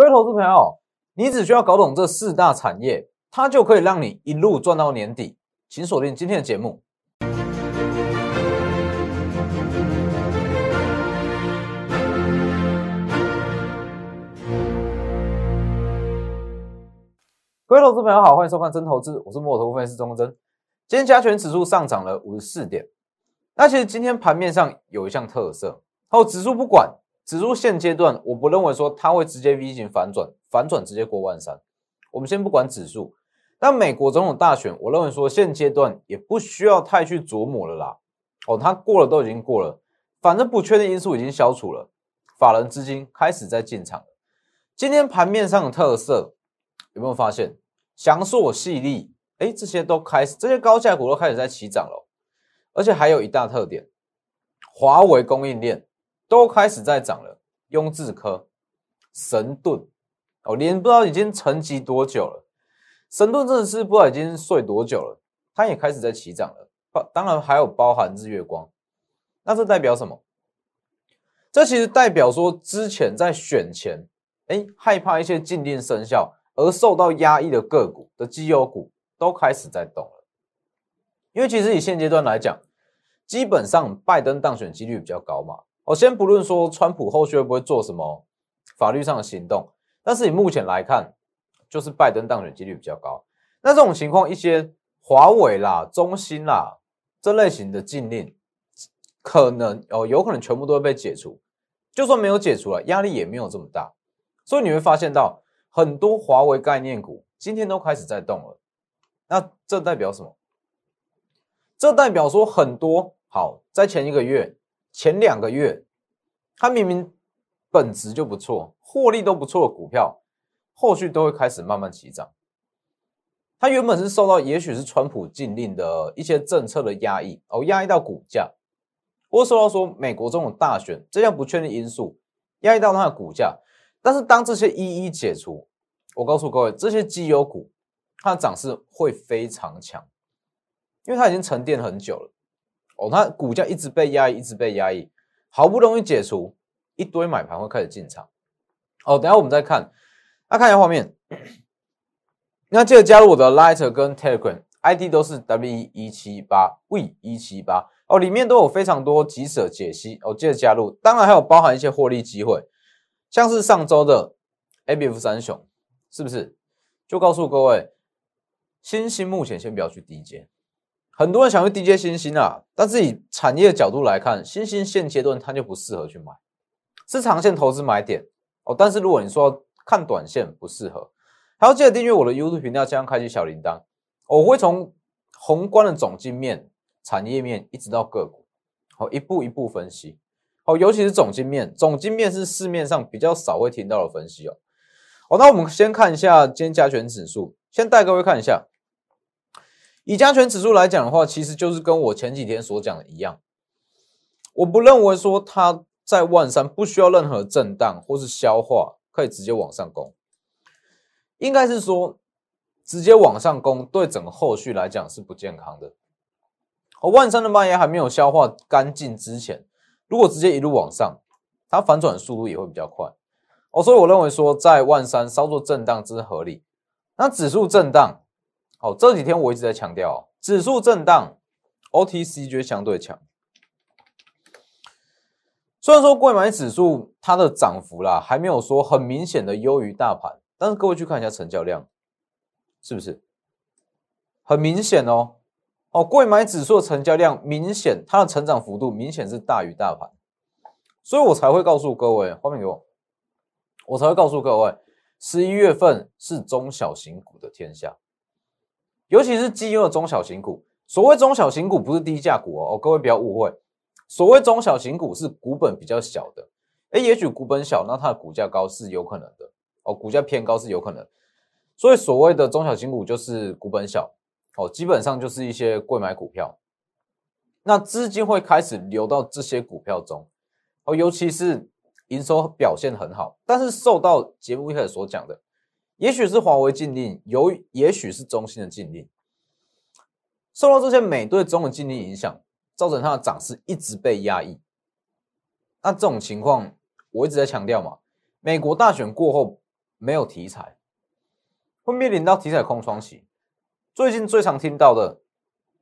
各位投资朋友，你只需要搞懂这四大产业，它就可以让你一路赚到年底。请锁定今天的节目。各位投资朋友好，欢迎收看真投资，我是摩投分析师钟真。今天加权指数上涨了五十四点。那其实今天盘面上有一项特色，好，指数不管，指数现阶段我不认为说它会直接 V 型反转，反转直接过万三。我们先不管指数，那美国总统大选，我认为说现阶段也不需要太去琢磨了啦。哦，它过了都已经过了，反正不确定因素已经消除了，法人资金开始在进场了。今天盘面上的特色有没有发现？翔硕、细粒，哎，这些都开始，这些高价股都开始在起涨了。而且还有一大特点，华为供应链都开始在涨了。雍智科、神盾，哦，连不知道已经沉寂多久了。神盾真的是不知道已经睡多久了，它也开始在起涨了。包当然还有包含日月光，那这代表什么？这其实代表说之前在选前，哎，害怕一些禁令生效。而受到压抑的个股的绩优股都开始在动了，因为其实以现阶段来讲，基本上拜登当选几率比较高嘛。我先不论说川普后续会不会做什么法律上的行动，但是以目前来看，就是拜登当选几率比较高。那这种情况，一些华为啦、中兴啦这类型的禁令，可能哦有可能全部都会被解除。就算没有解除了，压力也没有这么大。所以你会发现到。很多华为概念股今天都开始在动了，那这代表什么？这代表说很多好在前一个月、前两个月，它明明本质就不错，获利都不错的股票，后续都会开始慢慢起涨。它原本是受到也许是川普禁令的一些政策的压抑，哦，压抑到股价，或受到说美国这种大选这样不确定因素压抑到它的股价。但是当这些一一解除，我告诉各位，这些绩优股它的涨势会非常强，因为它已经沉淀很久了。哦，它股价一直被压抑，一直被压抑，好不容易解除，一堆买盘会开始进场。哦，等下我们再看，那看一下画面。那记得加入我的 Lighter 跟 Telegram，ID 都是 W 一七八 V 一七八哦，里面都有非常多即时解析哦，记得加入。当然还有包含一些获利机会。像是上周的 A B F 三雄，是不是？就告诉各位，新兴目前先不要去低阶，很多人想去低阶新兴啊，但是以产业的角度来看，新兴现阶段它就不适合去买，是长线投资买点哦。但是如果你说看短线不适合，还要记得订阅我的 YouTube 频道，加上开启小铃铛，我会从宏观的总经面、产业面一直到个股，好一步一步分析。哦，尤其是总经面，总经面是市面上比较少会听到的分析哦。哦，那我们先看一下今天加权指数，先带各位看一下。以加权指数来讲的话，其实就是跟我前几天所讲的一样，我不认为说它在万三不需要任何震荡或是消化，可以直接往上攻。应该是说直接往上攻，对整个后续来讲是不健康的。哦，万三的蔓延还没有消化干净之前。如果直接一路往上，它反转速度也会比较快哦，所以我认为说在万三稍作震荡之合理。那指数震荡，哦，这几天我一直在强调，指数震荡，OTC 就相对强。虽然说贵买指数它的涨幅啦还没有说很明显的优于大盘，但是各位去看一下成交量，是不是很明显哦？哦，贵买指数的成交量明显，它的成长幅度明显是大于大盘，所以我才会告诉各位，画面给我，我才会告诉各位，十一月份是中小型股的天下，尤其是绩优的中小型股。所谓中小型股不是低价股哦，各位不要误会，所谓中小型股是股本比较小的，哎，也许股本小，那它的股价高是有可能的哦，股价偏高是有可能，所以所谓的中小型股就是股本小。哦，基本上就是一些贵买股票，那资金会开始流到这些股票中，哦，尤其是营收表现很好，但是受到节目一开始所讲的，也许是华为禁令，由也许是中兴的禁令，受到这些美对中的禁令影响，造成它的涨势一直被压抑。那这种情况，我一直在强调嘛，美国大选过后，没有题材，会面临到题材空窗期。最近最常听到的，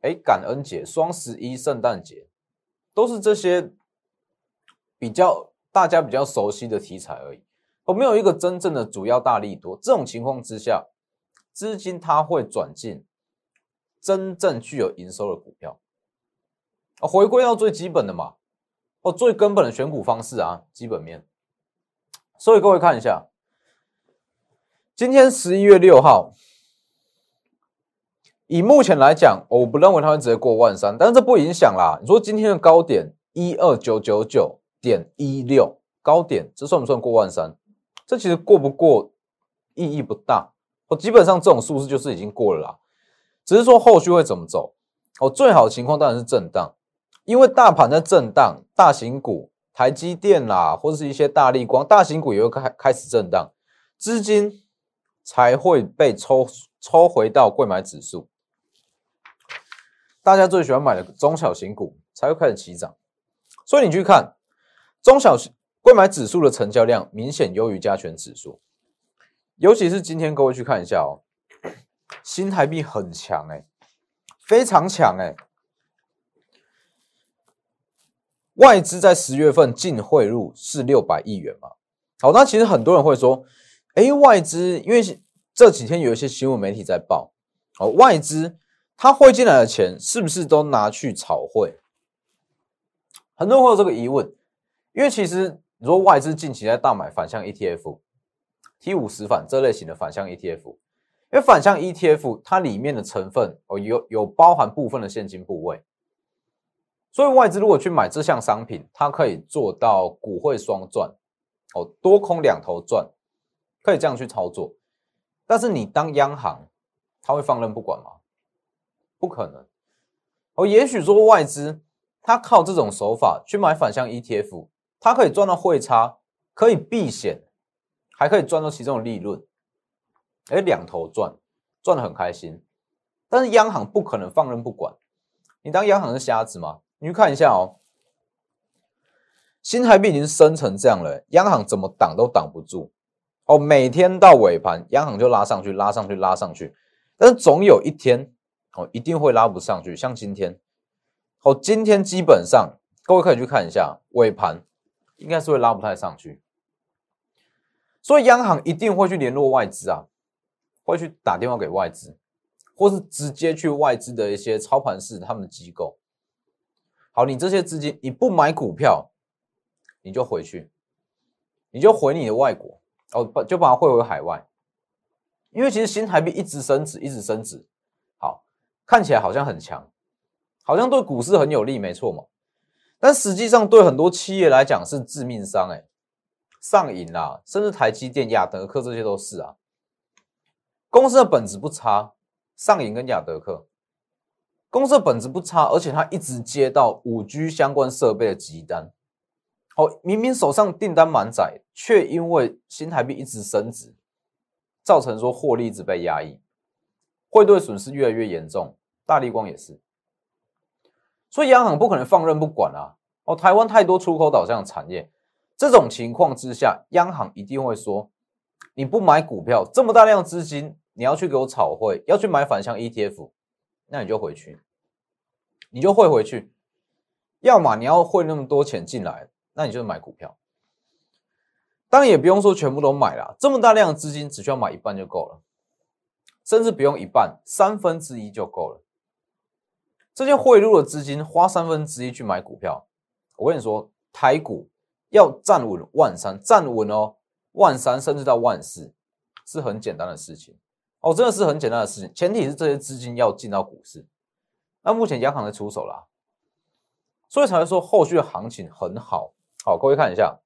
哎，感恩节、双十一、圣诞节，都是这些比较大家比较熟悉的题材而已。我没有一个真正的主要大力多，这种情况之下，资金它会转进真正具有营收的股票啊。回归到最基本的嘛，哦，最根本的选股方式啊，基本面。所以各位看一下，今天十一月六号，以目前来讲，我不认为它会直接过万三，但是这不影响啦。你说今天的高点一二九九九点一六，高点这算不算过万三？这其实过不过意义不大，我基本上这种数字就是已经过了啦，只是说后续会怎么走。哦，最好的情况当然是震荡，因为大盘在震荡，大型股、台积电啦，或者是一些大力光、大型股也会开开始震荡，资金才会被抽抽回到贵买指数，大家最喜欢买的中小型股才会开始起涨，所以你去看中小型购买指数的成交量明显优于加权指数，尤其是今天各位去看一下哦，新台币很强哎，非常强哎，外资在十月份净汇入是六百亿元嘛？好，那其实很多人会说，哎，外资因为这几天有一些新闻媒体在报，哦，外资它汇进来的钱是不是都拿去炒汇？很多人会有这个疑问，因为其实。你说外资近期在大买反向 ETF、T 五十反这类型的反向 ETF，因为反向 ETF 它里面的成分哦有有包含部分的现金部位，所以外资如果去买这项商品，它可以做到股汇双赚哦，多空两头赚，可以这样去操作。但是你当央行，他会放任不管吗？不可能哦。也许说外资他靠这种手法去买反向 ETF。它可以赚到汇差，可以避险，还可以赚到其中的利润，哎，两头赚，赚的很开心。但是央行不可能放任不管，你当央行是瞎子吗？你去看一下哦，新台币已经升成这样了，央行怎么挡都挡不住哦。每天到尾盘，央行就拉上去，拉上去，拉上去，但是总有一天哦，一定会拉不上去。像今天，哦，今天基本上各位可以去看一下尾盘。应该是会拉不太上去，所以央行一定会去联络外资啊，会去打电话给外资，或是直接去外资的一些操盘室他们的机构。好，你这些资金你不买股票，你就回去，你就回你的外国哦，把就把它汇回海外，因为其实新台币一直升值，一直升值，好，看起来好像很强，好像对股市很有利，没错嘛。但实际上，对很多企业来讲是致命伤，哎，上瘾啦，甚至台积电、亚德克这些都是啊。公司的本质不差，上瘾跟亚德克，公司的本质不差，而且它一直接到五 G 相关设备的急单，哦，明明手上订单满载，却因为新台币一直升值，造成说获利一直被压抑，汇兑损失越来越严重。大力光也是。所以央行不可能放任不管啊！哦，台湾太多出口导向产业，这种情况之下，央行一定会说：你不买股票，这么大量资金，你要去给我炒汇，要去买反向 ETF，那你就回去，你就汇回去。要么你要汇那么多钱进来，那你就买股票。当然也不用说全部都买了，这么大量的资金只需要买一半就够了，甚至不用一半，三分之一就够了。这些汇入的资金花三分之一去买股票，我跟你说，台股要站稳万三，站稳哦，万三甚至到万四是很简单的事情哦，真的是很简单的事情。前提是这些资金要进到股市，那目前央行在出手啦，所以才会说后续的行情很好。好，各位看一下，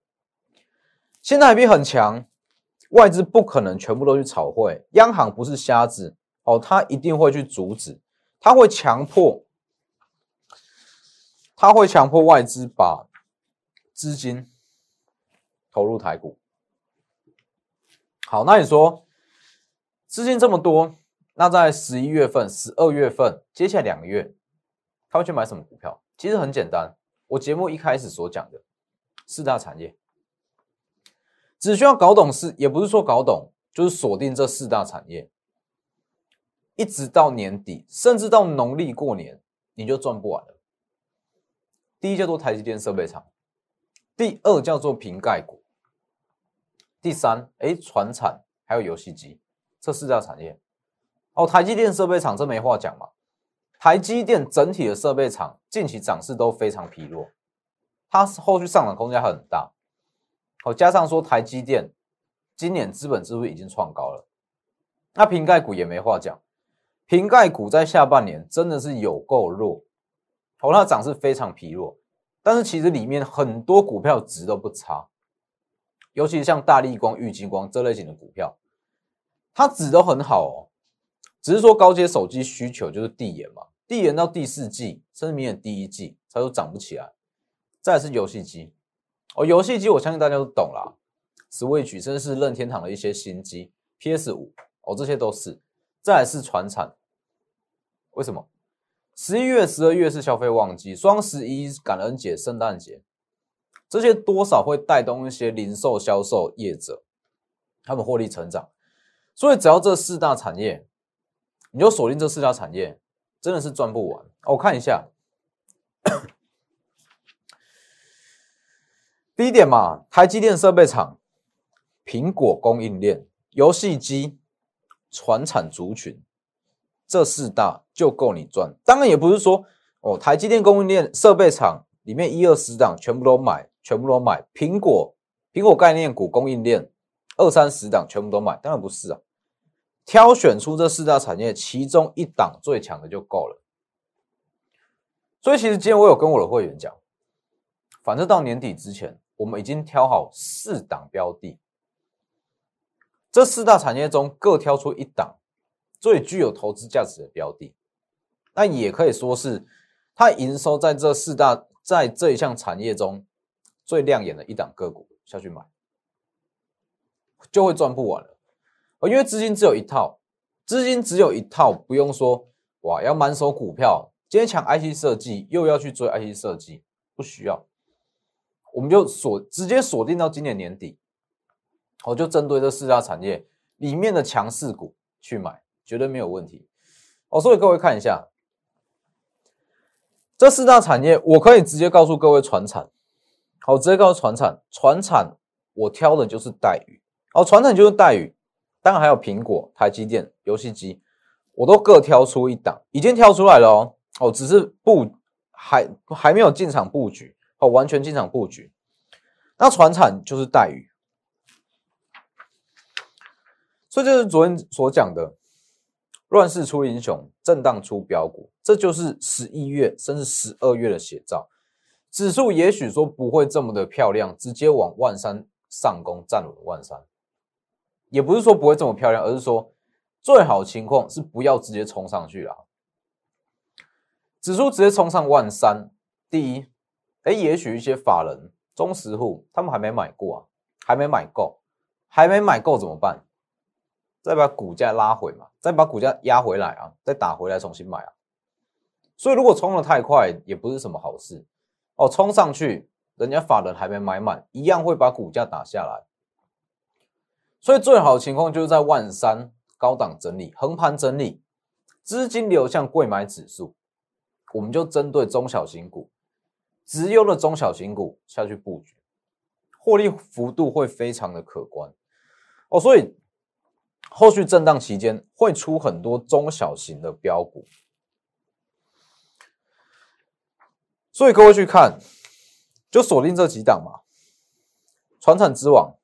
现在海币很强，外资不可能全部都去炒汇，央行不是瞎子哦，他一定会去阻止，他会强迫。他会强迫外资把资金投入台股。好，那你说资金这么多，那在十一月份、十二月份，接下来两个月，他会去买什么股票？其实很简单，我节目一开始所讲的四大产业，只需要搞懂是，也不是说搞懂，就是锁定这四大产业，一直到年底，甚至到农历过年，你就赚不完了。第一叫做台积电设备厂，第二叫做瓶盖股，第三，哎，船产还有游戏机，这四大产业。哦，台积电设备厂这没话讲嘛。台积电整体的设备厂近期涨势都非常疲弱，它后续上涨空间很大。哦，加上说台积电今年资本支出已经创高了，那瓶盖股也没话讲，瓶盖股在下半年真的是有够弱，哦，它涨势非常疲弱。但是其实里面很多股票值都不差，尤其像大力光、玉金光这类型的股票，它值都很好哦。只是说高阶手机需求就是递延嘛。递延到第四季，甚至明年第一季，它都涨不起来。再是游戏机，哦，游戏机我相信大家都懂啦，Switch 甚至是任天堂的一些新机，PS 五，哦，这些都是。再是船产，为什么？十一月、十二月是消费旺季，双十一、感恩节、圣诞节，这些多少会带动一些零售销售业者，他们获利成长。所以只要这四大产业，你就锁定这四大产业。真的是赚不完。我看一下，第一点嘛，台积电设备厂、苹果供应链、游戏机、船产族群，这四大就够你赚。当然也不是说哦，台积电供应链设备厂里面一二十档全部都买，全部都买。苹果苹果概念股供应链二三十档全部都买，当然不是啊。挑选出这四大产业其中一档最强的就够了。所以其实今天我有跟我的会员讲，反正到年底之前，我们已经挑好四档标的，这四大产业中各挑出一档最具有投资价值的标的，那也可以说是它营收在这四大在这一项产业中最亮眼的一档个股下去买，就会赚不完了。哦，因为资金只有一套，资金只有一套，不用说哇，要满手股票，今天抢 IC 设计，又要去追 IC 设计，不需要，我们就锁直接锁定到今年年底，我就针对这四大产业里面的强势股去买，绝对没有问题。哦，所以各位看一下这四大产业，我可以直接告诉各位，船产，好，直接告诉船产，船产我挑的就是带鱼，哦，船产就是带鱼。当然还有苹果、台积电、游戏机，我都各挑出一档，已经挑出来了哦。哦，只是布还还没有进场布局哦，完全进场布局。那船产就是带鱼，所以就是昨天所讲的“乱世出英雄，震荡出标股”，这就是十一月甚至十二月的写照。指数也许说不会这么的漂亮，直接往万三上攻，站稳万三。也不是说不会这么漂亮，而是说最好情况是不要直接冲上去了。指数直接冲上万三，第一，哎，也许一些法人、中实户他们还没买过啊，还没买够，还没买够怎么办？再把股价拉回嘛，再把股价压回来啊，再打回来重新买啊。所以如果冲的太快，也不是什么好事哦。冲上去，人家法人还没买满，一样会把股价打下来。所以最好的情况就是在万三高档整理、横盘整理，资金流向贵买指数，我们就针对中小型股、直优的中小型股下去布局，获利幅度会非常的可观哦。所以后续震荡期间会出很多中小型的标股，所以各位去看，就锁定这几档嘛，船产之王。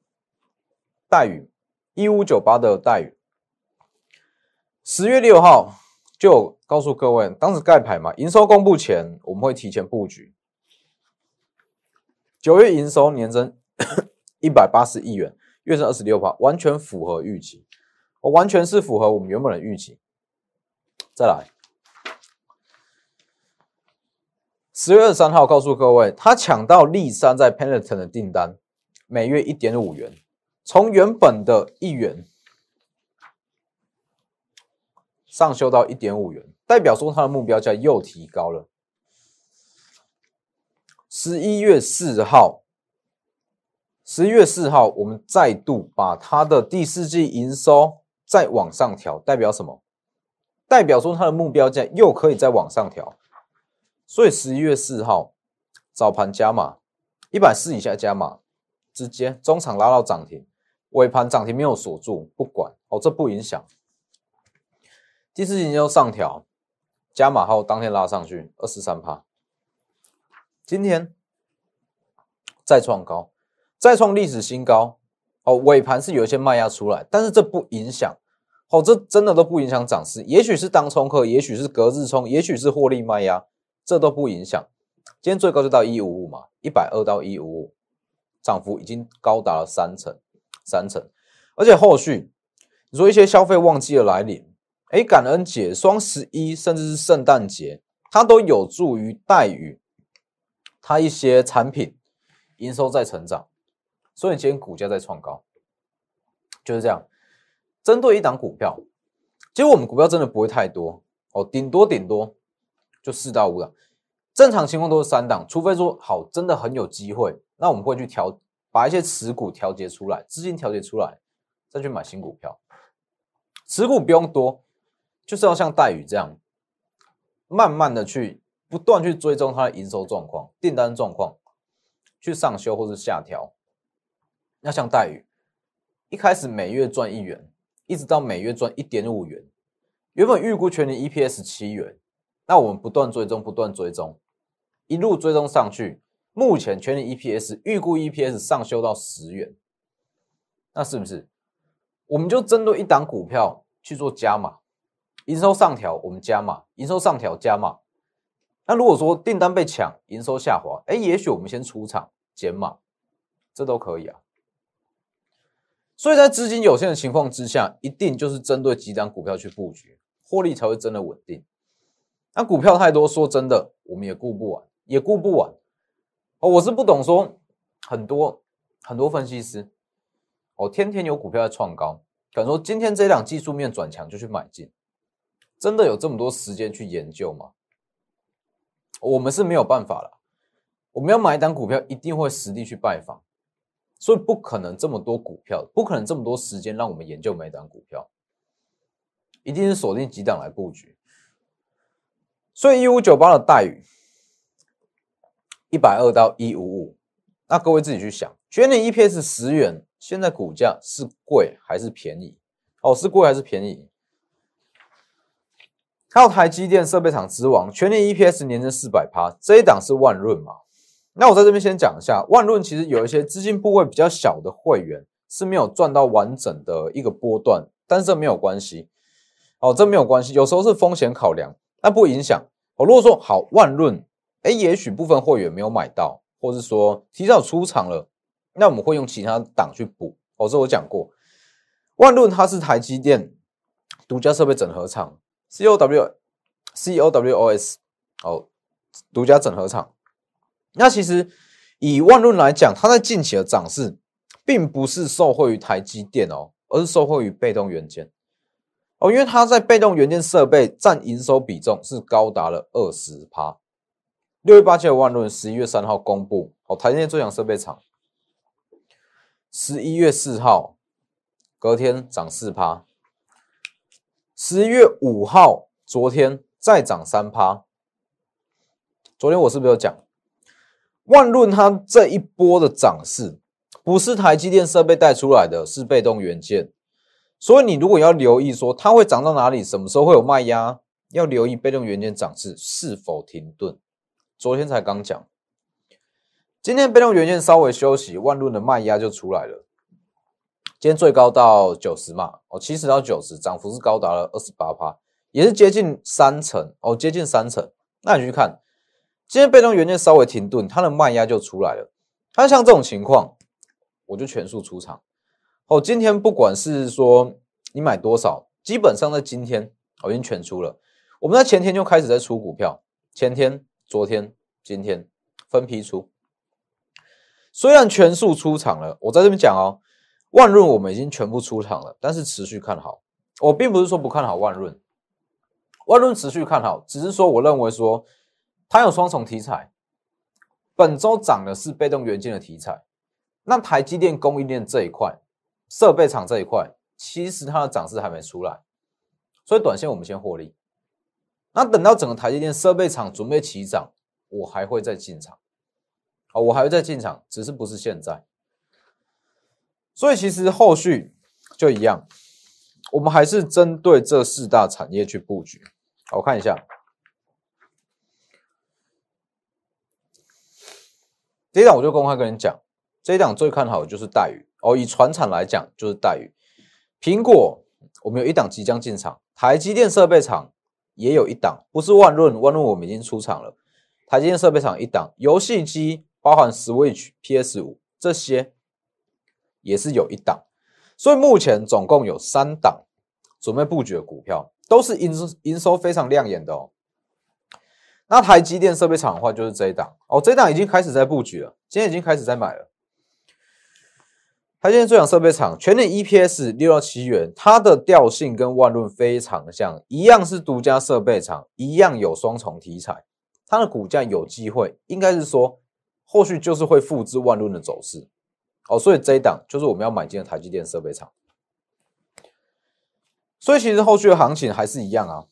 待遇一五九八的待遇，十月六号就告诉各位，当时盖牌嘛，营收公布前我们会提前布局。九月营收年增 一百八十亿元，月增二十六%，完全符合预期，我完全是符合我们原本的预期。再来，十月二十三号告诉各位，他抢到立山在 Peloton 的订单，每月一点五元。从原本的一元上修到一点五元，代表说他的目标价又提高了。十一月四号十一月四号，我们再度把它的第四季营收再往上调，代表什么？代表说它的目标价又可以再往上调。所以十一月四号早盘加码一百四以下加码，直接中场拉到涨停，尾盘涨停没有锁住，不管哦，这不影响。第四季营收上调，加码后当天拉上去二十三趴，今天再创高。再创历史新高，哦，尾盘是有一些卖压出来，但是这不影响，哦，这真的都不影响涨势。也许是当冲客，也许是隔日冲，也许是获利卖压，这都不影响。今天最高就到一五五嘛，一百二到一五五，涨幅已经高达了三成，三成。而且后续你说一些消费旺季的来临，哎，感恩节、双十一，甚至是圣诞节，它都有助于待遇它一些产品营收在成长。所以今天股价在创高，就是这样。针对一档股票，其实我们股票真的不会太多哦，顶多顶多就四到五档。正常情况都是三档，除非说好真的很有机会，那我们会去调，把一些持股调节出来，资金调节出来，再去买新股票。持股不用多，就是要像戴宇这样，慢慢的去不断去追踪它的营收状况、订单状况，去上修或者下调。那像待遇，一开始每月赚一元，一直到每月赚一点五元，原本预估全年 EPS 七元，那我们不断追踪，不断追踪，一路追踪上去，目前全年 EPS 预估 EPS 上修到十元，那是不是？我们就针对一档股票去做加码，营收上调我们加码，营收上调加码。那如果说订单被抢，营收下滑，哎，也许我们先出场减码，这都可以啊。所以在资金有限的情况之下，一定就是针对几档股票去布局，获利才会真的稳定。那股票太多，说真的，我们也顾不完，也顾不完。哦，我是不懂说很多很多分析师，哦，天天有股票在创高，敢说今天这档技术面转强就去买进，真的有这么多时间去研究吗？我们是没有办法了。我们要买一档股票，一定会实地去拜访。所以不可能这么多股票，不可能这么多时间让我们研究每档股票，一定是锁定几档来布局。所以一五九八的待遇一百二到一五五，那各位自己去想，全年 EPS 十元，现在股价是贵还是便宜？哦，是贵还是便宜？还有台积电设备厂之王，全年 EPS 年增四百趴，这一档是万润嘛？那我在这边先讲一下，万润其实有一些资金部位比较小的会员是没有赚到完整的一个波段，但是这没有关系，哦，这没有关系，有时候是风险考量，那不影响。哦，如果说好万润，哎，也许部分会员没有买到，或是说提早出场了，那我们会用其他档去补。哦，这我讲过，万润它是台积电独家设备整合厂，C O W C O W O S，哦，独家整合厂。那其实以万润来讲，它在近期的涨势，并不是受惠于台积电哦，而是受惠于被动元件哦，因为它在被动元件设备占营收比重是高达了二十趴。六月八七的万润，十一月三号公布哦，台积电最强设备厂，十一月四号隔天涨四趴，十一月五号昨天再涨三趴。昨天我是不是有讲？万润它这一波的涨势，不是台积电设备带出来的，是被动元件。所以你如果要留意说它会涨到哪里，什么时候会有卖压，要留意被动元件涨势是否停顿。昨天才刚讲，今天被动元件稍微休息，万润的卖压就出来了。今天最高到九十嘛，哦，七十到九十，涨幅是高达了二十八趴，也是接近三成哦，接近三成。那你去看。今天被动元件稍微停顿，它的卖压就出来了。它像这种情况，我就全数出场。哦，今天不管是说你买多少，基本上在今天我已经全出了。我们在前天就开始在出股票，前天、昨天、今天分批出。虽然全数出场了，我在这边讲哦，万润我们已经全部出场了，但是持续看好。我并不是说不看好万润，万润持续看好，只是说我认为说。它有双重题材，本周涨的是被动元件的题材，那台积电供应链这一块，设备厂这一块，其实它的涨势还没出来，所以短线我们先获利。那等到整个台积电设备厂准备起涨，我还会再进场。啊，我还会再进场，只是不是现在。所以其实后续就一样，我们还是针对这四大产业去布局。我看一下，这一档我就公开跟你讲，这一档最看好的就是待遇哦。以船产来讲，就是待遇。苹果我们有一档即将进场，台积电设备厂也有一档，不是万润，万润我们已经出场了。台积电设备厂一档，游戏机包含 Switch、PS 五这些。也是有一档，所以目前总共有三档准备布局的股票，都是营收营收非常亮眼的哦。那台积电设备厂的话，就是这一档哦，这一档已经开始在布局了，今天已经开始在买了。台积电最强设备厂全年 EPS 六到七元，它的调性跟万润非常像，一样是独家设备厂，一样有双重题材，它的股价有机会，应该是说后续就是会复制万润的走势。哦，所以这一档就是我们要买进的台积电设备厂。所以其实后续的行情还是一样啊。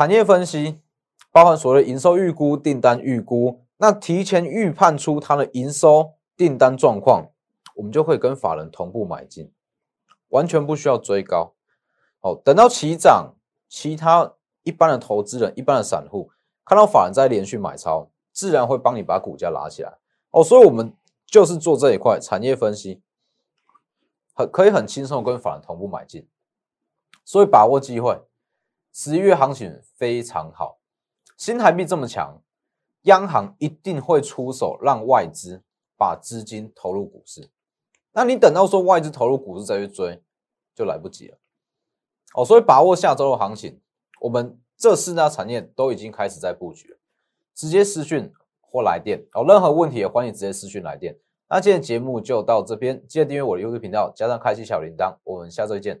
产业分析包含所谓营收预估、订单预估，那提前预判出它的营收、订单状况，我们就会跟法人同步买进，完全不需要追高。哦，等到起涨，其他一般的投资人、一般的散户看到法人在连续买超，自然会帮你把股价拉起来。哦，所以我们。就是做这一块产业分析，很可以很轻松跟法人同步买进，所以把握机会。十一月行情非常好，新台币这么强，央行一定会出手让外资把资金投入股市。那你等到说外资投入股市再去追，就来不及了。哦，所以把握下周的行情，我们这四大产业都已经开始在布局了，直接私讯。或来电有任何问题也欢迎直接私讯来电。那今天节目就到这边，记得订阅我的 YouTube 频道，加上开启小铃铛。我们下周见。